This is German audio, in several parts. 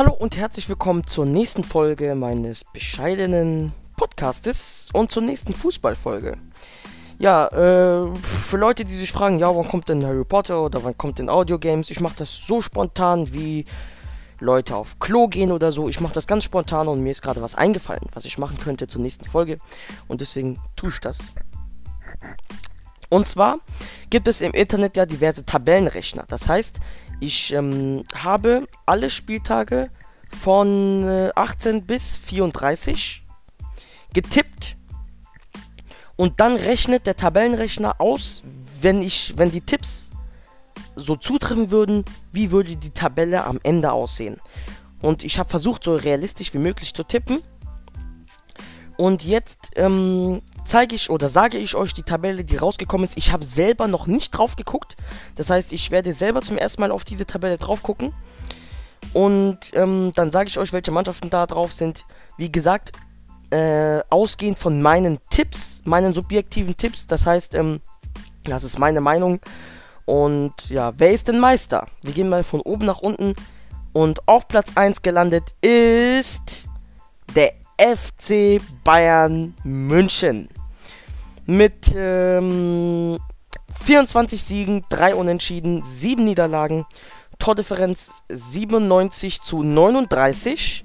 Hallo und herzlich willkommen zur nächsten Folge meines bescheidenen Podcastes und zur nächsten Fußballfolge. Ja, äh, für Leute, die sich fragen, ja, wann kommt denn Harry Potter oder wann kommt denn Audio Games? Ich mache das so spontan wie Leute auf Klo gehen oder so. Ich mache das ganz spontan und mir ist gerade was eingefallen, was ich machen könnte zur nächsten Folge und deswegen tue ich das. Und zwar gibt es im Internet ja diverse Tabellenrechner. Das heißt, ich ähm, habe alle Spieltage von äh, 18 bis 34 getippt und dann rechnet der Tabellenrechner aus, wenn ich, wenn die Tipps so zutreffen würden, wie würde die Tabelle am Ende aussehen. Und ich habe versucht, so realistisch wie möglich zu tippen. Und jetzt ähm, zeige ich oder sage ich euch die Tabelle, die rausgekommen ist. Ich habe selber noch nicht drauf geguckt. Das heißt, ich werde selber zum ersten Mal auf diese Tabelle drauf gucken. Und ähm, dann sage ich euch, welche Mannschaften da drauf sind. Wie gesagt, äh, ausgehend von meinen Tipps, meinen subjektiven Tipps. Das heißt, ähm, das ist meine Meinung. Und ja, wer ist denn Meister? Wir gehen mal von oben nach unten. Und auf Platz 1 gelandet ist der FC Bayern München. Mit ähm, 24 Siegen, 3 Unentschieden, 7 Niederlagen. Tordifferenz 97 zu 39.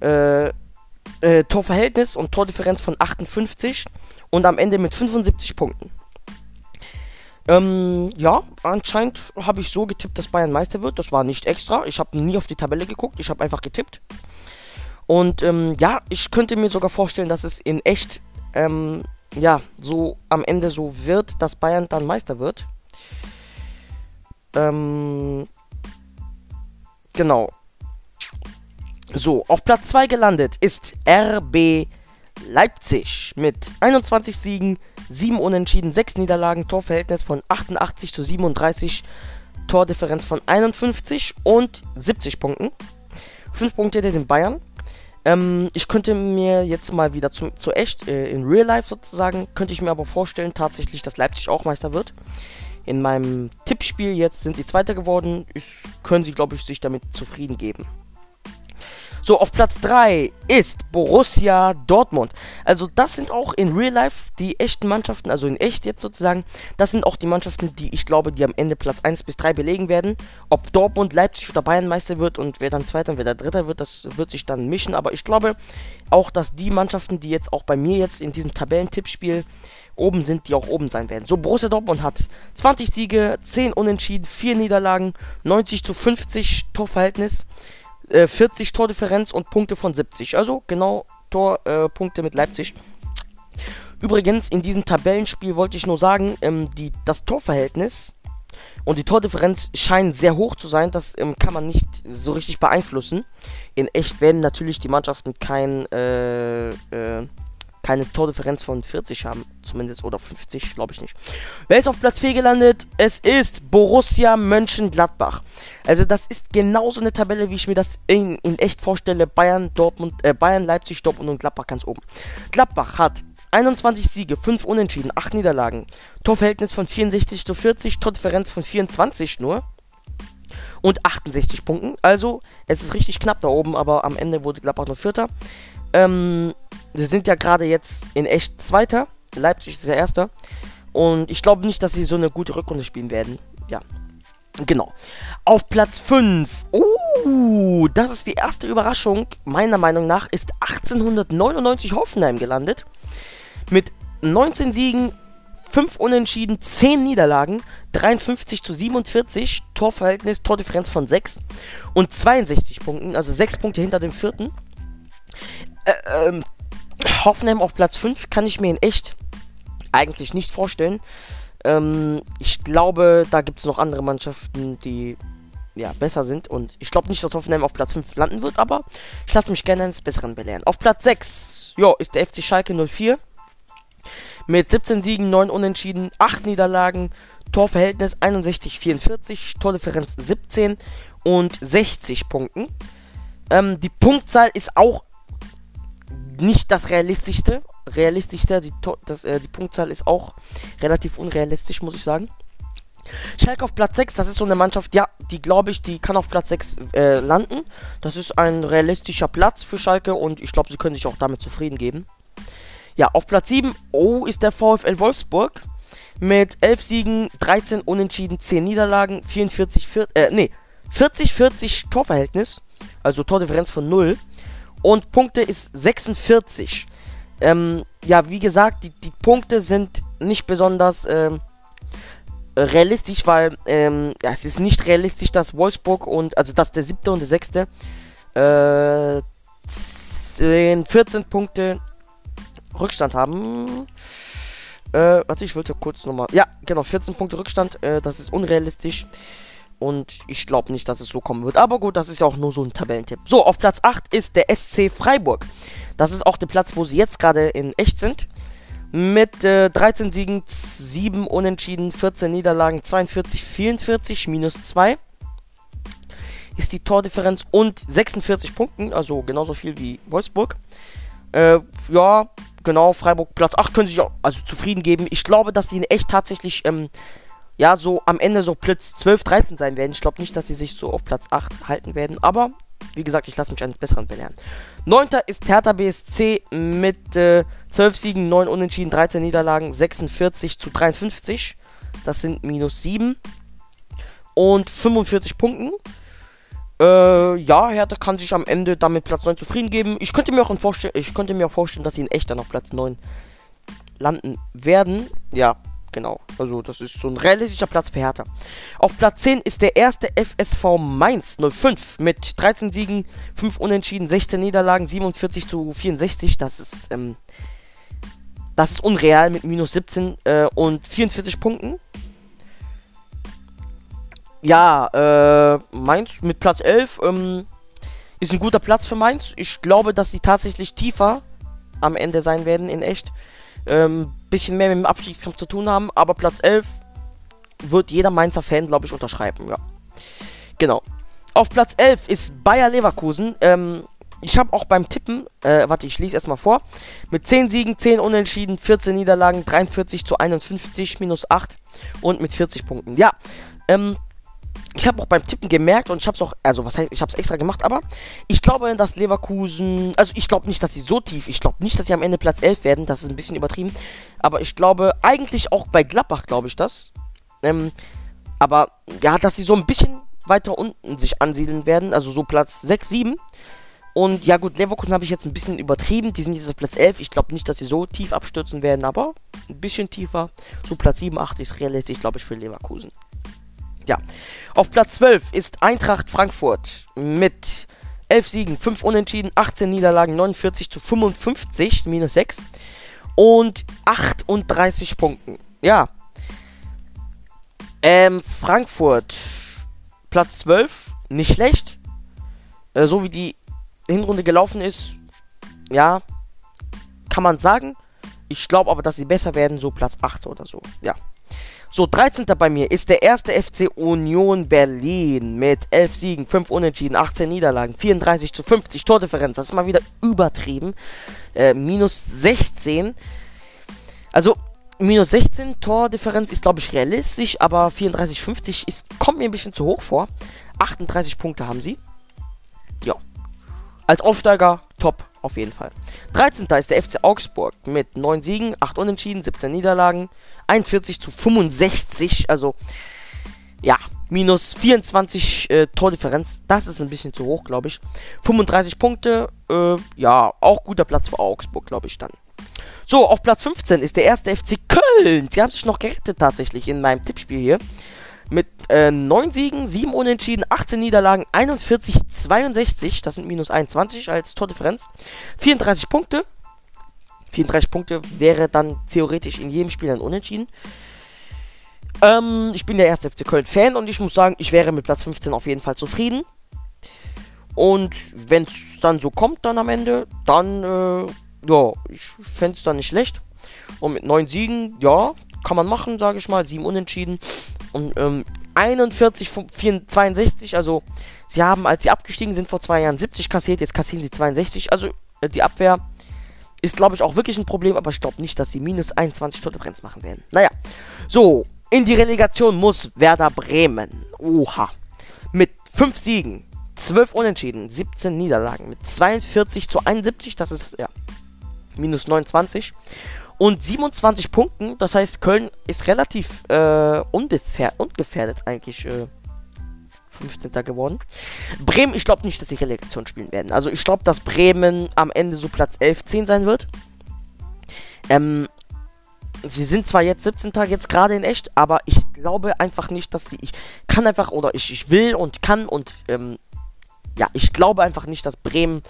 Äh, äh, Torverhältnis und Tordifferenz von 58 und am Ende mit 75 Punkten. Ähm, ja, anscheinend habe ich so getippt, dass Bayern Meister wird. Das war nicht extra. Ich habe nie auf die Tabelle geguckt. Ich habe einfach getippt. Und ähm, ja, ich könnte mir sogar vorstellen, dass es in echt, ähm, ja, so am Ende so wird, dass Bayern dann Meister wird. Ähm, genau. So, auf Platz 2 gelandet ist RB Leipzig mit 21 Siegen, 7 Unentschieden, 6 Niederlagen, Torverhältnis von 88 zu 37, Tordifferenz von 51 und 70 Punkten. 5 Punkte hinter den Bayern. Ähm, ich könnte mir jetzt mal wieder zu, zu echt, äh, in Real Life sozusagen, könnte ich mir aber vorstellen, tatsächlich, dass Leipzig auch Meister wird. In meinem Tippspiel jetzt sind die Zweiter geworden. Ich, können sie, glaube ich, sich damit zufrieden geben. So, auf Platz 3 ist Borussia Dortmund. Also das sind auch in Real Life die echten Mannschaften, also in echt jetzt sozusagen, das sind auch die Mannschaften, die ich glaube, die am Ende Platz 1 bis 3 belegen werden. Ob Dortmund, Leipzig oder Bayern Meister wird und wer dann Zweiter und wer der Dritter wird, das wird sich dann mischen. Aber ich glaube auch, dass die Mannschaften, die jetzt auch bei mir jetzt in diesem Tabellentippspiel oben sind, die auch oben sein werden. So, Borussia Dortmund hat 20 Siege, 10 Unentschieden, 4 Niederlagen, 90 zu 50 Torverhältnis. 40 äh, Tordifferenz und Punkte von 70. Also genau Torpunkte äh, mit Leipzig. Übrigens, in diesem Tabellenspiel wollte ich nur sagen, ähm, die, das Torverhältnis und die Tordifferenz scheinen sehr hoch zu sein. Das ähm, kann man nicht so richtig beeinflussen. In echt werden natürlich die Mannschaften kein äh, äh, keine Tordifferenz von 40 haben, zumindest, oder 50, glaube ich nicht. Wer ist auf Platz 4 gelandet? Es ist Borussia Mönchengladbach. Also das ist genauso eine Tabelle, wie ich mir das in, in echt vorstelle. Bayern, Dortmund, äh, Bayern, Leipzig, Dortmund und Gladbach ganz oben. Gladbach hat 21 Siege, 5 Unentschieden, 8 Niederlagen. Torverhältnis von 64 zu 40, Tordifferenz von 24 nur. Und 68 Punkten. Also, es ist richtig knapp da oben, aber am Ende wurde Gladbach nur Vierter. Ähm, wir sind ja gerade jetzt in echt Zweiter. Leipzig ist der Erster. Und ich glaube nicht, dass sie so eine gute Rückrunde spielen werden. Ja. Genau. Auf Platz 5. Uh, das ist die erste Überraschung. Meiner Meinung nach ist 1899 Hoffenheim gelandet. Mit 19 Siegen, 5 Unentschieden, 10 Niederlagen, 53 zu 47, Torverhältnis, Tordifferenz von 6 und 62 Punkten, also 6 Punkte hinter dem vierten. Äh, ähm, Hoffenheim auf Platz 5 kann ich mir in echt eigentlich nicht vorstellen. Ähm, ich glaube, da gibt es noch andere Mannschaften, die ja, besser sind. Und ich glaube nicht, dass Hoffenheim auf Platz 5 landen wird, aber ich lasse mich gerne eines Besseren belehren. Auf Platz 6 jo, ist der FC Schalke 04. Mit 17 Siegen, 9 Unentschieden, 8 Niederlagen, Torverhältnis 61-44, Tordifferenz 17 und 60 Punkten. Ähm, die Punktzahl ist auch nicht das realistischste. Realistischste, die, das, äh, die Punktzahl ist auch relativ unrealistisch, muss ich sagen. Schalke auf Platz 6, das ist so eine Mannschaft, ja, die glaube ich, die kann auf Platz 6 äh, landen. Das ist ein realistischer Platz für Schalke und ich glaube, sie können sich auch damit zufrieden geben. Ja, auf Platz 7, oh, ist der VfL Wolfsburg mit 11 Siegen, 13 Unentschieden, 10 Niederlagen, 44, 40, äh, nee, 40, 40 Torverhältnis, also Tordifferenz von 0 und Punkte ist 46. Ähm, ja, wie gesagt, die, die Punkte sind nicht besonders, ähm, realistisch, weil ähm, ja, es ist nicht realistisch, dass Wolfsburg und, also dass der siebte und der sechste äh, 10, 14 Punkte Rückstand haben. Äh, warte, ich wollte kurz nochmal. Ja, genau, 14 Punkte Rückstand. Äh, das ist unrealistisch. Und ich glaube nicht, dass es so kommen wird. Aber gut, das ist ja auch nur so ein Tabellentipp. So, auf Platz 8 ist der SC Freiburg. Das ist auch der Platz, wo sie jetzt gerade in echt sind. Mit äh, 13 Siegen, 7 Unentschieden, 14 Niederlagen, 42, 44, minus 2 ist die Tordifferenz und 46 Punkten, also genauso viel wie Wolfsburg. Äh, ja, genau, Freiburg Platz 8 können sich auch also zufrieden geben. Ich glaube, dass sie in echt tatsächlich, ähm, ja, so am Ende so Platz 12, 13 sein werden. Ich glaube nicht, dass sie sich so auf Platz 8 halten werden, aber wie gesagt, ich lasse mich eines Besseren belehren. Neunter ist Hertha BSC mit äh, 12 Siegen, 9 Unentschieden, 13 Niederlagen, 46 zu 53. Das sind minus 7. Und 45 Punkten. Äh, ja, Hertha kann sich am Ende damit Platz 9 zufrieden geben. Ich könnte mir auch, vorstellen, ich könnte mir auch vorstellen, dass sie in echt dann auf Platz 9 landen werden. Ja, Genau, also das ist so ein realistischer Platz für Hertha. Auf Platz 10 ist der erste FSV Mainz 05 mit 13 Siegen, 5 Unentschieden, 16 Niederlagen, 47 zu 64. Das ist, ähm, das ist unreal mit minus 17 äh, und 44 Punkten. Ja, äh, Mainz mit Platz 11 ähm, ist ein guter Platz für Mainz. Ich glaube, dass sie tatsächlich tiefer am Ende sein werden in echt ähm, bisschen mehr mit dem Abstiegskampf zu tun haben. Aber Platz 11 wird jeder Mainzer Fan, glaube ich, unterschreiben. Ja. Genau. Auf Platz 11 ist Bayer Leverkusen. Ähm, ich habe auch beim Tippen, äh, warte, ich lese erstmal vor. Mit 10 Siegen, 10 Unentschieden, 14 Niederlagen, 43 zu 51, minus 8 und mit 40 Punkten. Ja, ähm, ich habe auch beim Tippen gemerkt und ich habe es auch, also was heißt, ich habe es extra gemacht, aber ich glaube, dass Leverkusen, also ich glaube nicht, dass sie so tief, ich glaube nicht, dass sie am Ende Platz 11 werden, das ist ein bisschen übertrieben, aber ich glaube, eigentlich auch bei Gladbach glaube ich das, ähm, aber ja, dass sie so ein bisschen weiter unten sich ansiedeln werden, also so Platz 6, 7 und ja gut, Leverkusen habe ich jetzt ein bisschen übertrieben, die sind jetzt auf Platz 11, ich glaube nicht, dass sie so tief abstürzen werden, aber ein bisschen tiefer, so Platz 7, 8 ist realistisch, glaube ich, für Leverkusen. Ja. Auf Platz 12 ist Eintracht Frankfurt mit 11 Siegen, 5 Unentschieden, 18 Niederlagen, 49 zu 55, minus 6 und 38 Punkten. Ja. Ähm, Frankfurt, Platz 12, nicht schlecht. Äh, so wie die Hinrunde gelaufen ist, ja, kann man sagen. Ich glaube aber, dass sie besser werden, so Platz 8 oder so. Ja. So, 13. bei mir ist der erste FC Union Berlin mit 11 Siegen, 5 Unentschieden, 18 Niederlagen, 34 zu 50 Tordifferenz. Das ist mal wieder übertrieben. Äh, minus 16. Also, minus 16 Tordifferenz ist, glaube ich, realistisch, aber 34, 50 ist, kommt mir ein bisschen zu hoch vor. 38 Punkte haben sie. Ja. Als Aufsteiger top auf jeden Fall. 13. ist der FC Augsburg mit 9 Siegen, 8 Unentschieden, 17 Niederlagen, 41 zu 65. Also, ja, minus 24 äh, Tordifferenz. Das ist ein bisschen zu hoch, glaube ich. 35 Punkte, äh, ja, auch guter Platz für Augsburg, glaube ich dann. So, auf Platz 15 ist der erste FC Köln. Die haben sich noch gerettet tatsächlich in meinem Tippspiel hier mit äh, 9 Siegen, 7 Unentschieden, 18 Niederlagen, 41, 62. Das sind minus 21 als Tordifferenz. 34 Punkte. 34 Punkte wäre dann theoretisch in jedem Spiel ein Unentschieden. Ähm, ich bin der erste FC Köln-Fan und ich muss sagen, ich wäre mit Platz 15 auf jeden Fall zufrieden. Und wenn es dann so kommt, dann am Ende, dann, äh, ja, ich fände es dann nicht schlecht. Und mit 9 Siegen, ja, kann man machen, sage ich mal. 7 Unentschieden. Und ähm, 41 von 62, also sie haben, als sie abgestiegen sind vor zwei Jahren, 70 kassiert, jetzt kassieren sie 62. Also äh, die Abwehr ist, glaube ich, auch wirklich ein Problem, aber ich glaube nicht, dass sie minus 21 Tordifferenz machen werden. Naja, so, In die Relegation muss Werder Bremen. Oha. Mit 5 Siegen, 12 Unentschieden, 17 Niederlagen. Mit 42 zu 71, das ist ja minus 29. Und 27 Punkten, das heißt, Köln ist relativ äh, ungefährdet eigentlich. Äh, 15. geworden. Bremen, ich glaube nicht, dass sie Relegation spielen werden. Also ich glaube, dass Bremen am Ende so Platz 11, 10 sein wird. Ähm, sie sind zwar jetzt 17 Tage jetzt gerade in echt, aber ich glaube einfach nicht, dass sie. Ich kann einfach oder ich, ich will und kann und ähm, ja, ich glaube einfach nicht, dass Bremen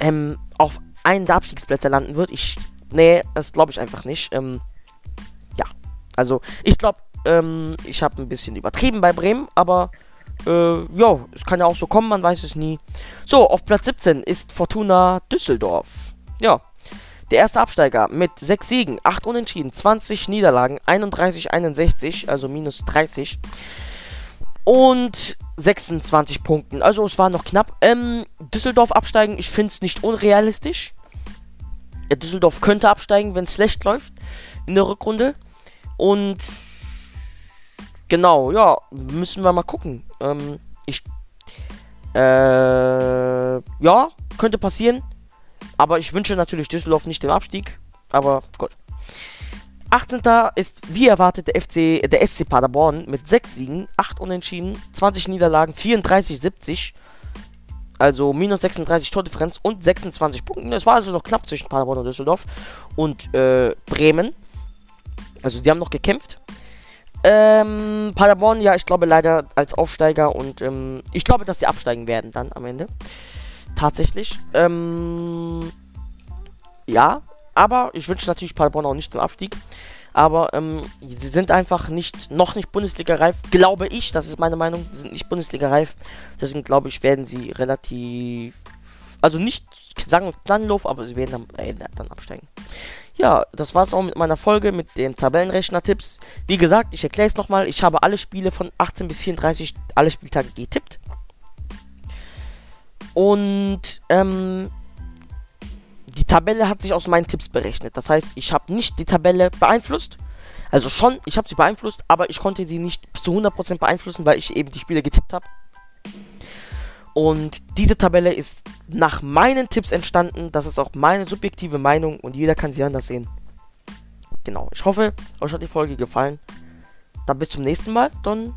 ähm, auf einen der Abstiegsplätze landen wird. Ich. Nee, das glaube ich einfach nicht. Ähm, ja. Also, ich glaube, ähm, ich habe ein bisschen übertrieben bei Bremen, aber äh, ja, es kann ja auch so kommen, man weiß es nie. So, auf Platz 17 ist Fortuna Düsseldorf. Ja, der erste Absteiger mit 6 Siegen, 8 Unentschieden, 20 Niederlagen, 31, 61, also minus 30. Und 26 Punkten. Also es war noch knapp. Ähm, Düsseldorf absteigen, ich finde es nicht unrealistisch. Düsseldorf könnte absteigen, wenn es schlecht läuft in der Rückrunde. Und genau, ja, müssen wir mal gucken. Ähm, ich. Äh, ja, könnte passieren. Aber ich wünsche natürlich Düsseldorf nicht den Abstieg. Aber gut. 18. ist wie erwartet der FC, der SC Paderborn mit 6 Siegen, 8 Unentschieden, 20 Niederlagen, 34, 70. Also minus 36 Tordifferenz und 26 Punkten. Es war also noch knapp zwischen Paderborn und Düsseldorf und äh, Bremen. Also die haben noch gekämpft. Ähm, Paderborn, ja, ich glaube leider als Aufsteiger und ähm, ich glaube, dass sie absteigen werden dann am Ende. Tatsächlich. Ähm, ja, aber ich wünsche natürlich Paderborn auch nicht den Abstieg. Aber ähm, sie sind einfach nicht, noch nicht Bundesliga-reif, glaube ich, das ist meine Meinung, sie sind nicht Bundesliga-reif. Deswegen glaube ich, werden sie relativ, also nicht sagen planlos, aber sie werden dann, äh, dann absteigen. Ja, das war's auch mit meiner Folge mit den Tabellenrechner-Tipps. Wie gesagt, ich erkläre es nochmal. Ich habe alle Spiele von 18 bis 34, alle Spieltage getippt. Und ähm, die Tabelle hat sich aus meinen Tipps berechnet. Das heißt, ich habe nicht die Tabelle beeinflusst. Also schon, ich habe sie beeinflusst, aber ich konnte sie nicht zu 100% beeinflussen, weil ich eben die Spiele getippt habe. Und diese Tabelle ist nach meinen Tipps entstanden. Das ist auch meine subjektive Meinung und jeder kann sie anders sehen. Genau, ich hoffe, euch hat die Folge gefallen. Dann bis zum nächsten Mal. Dann,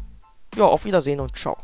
ja, auf Wiedersehen und ciao.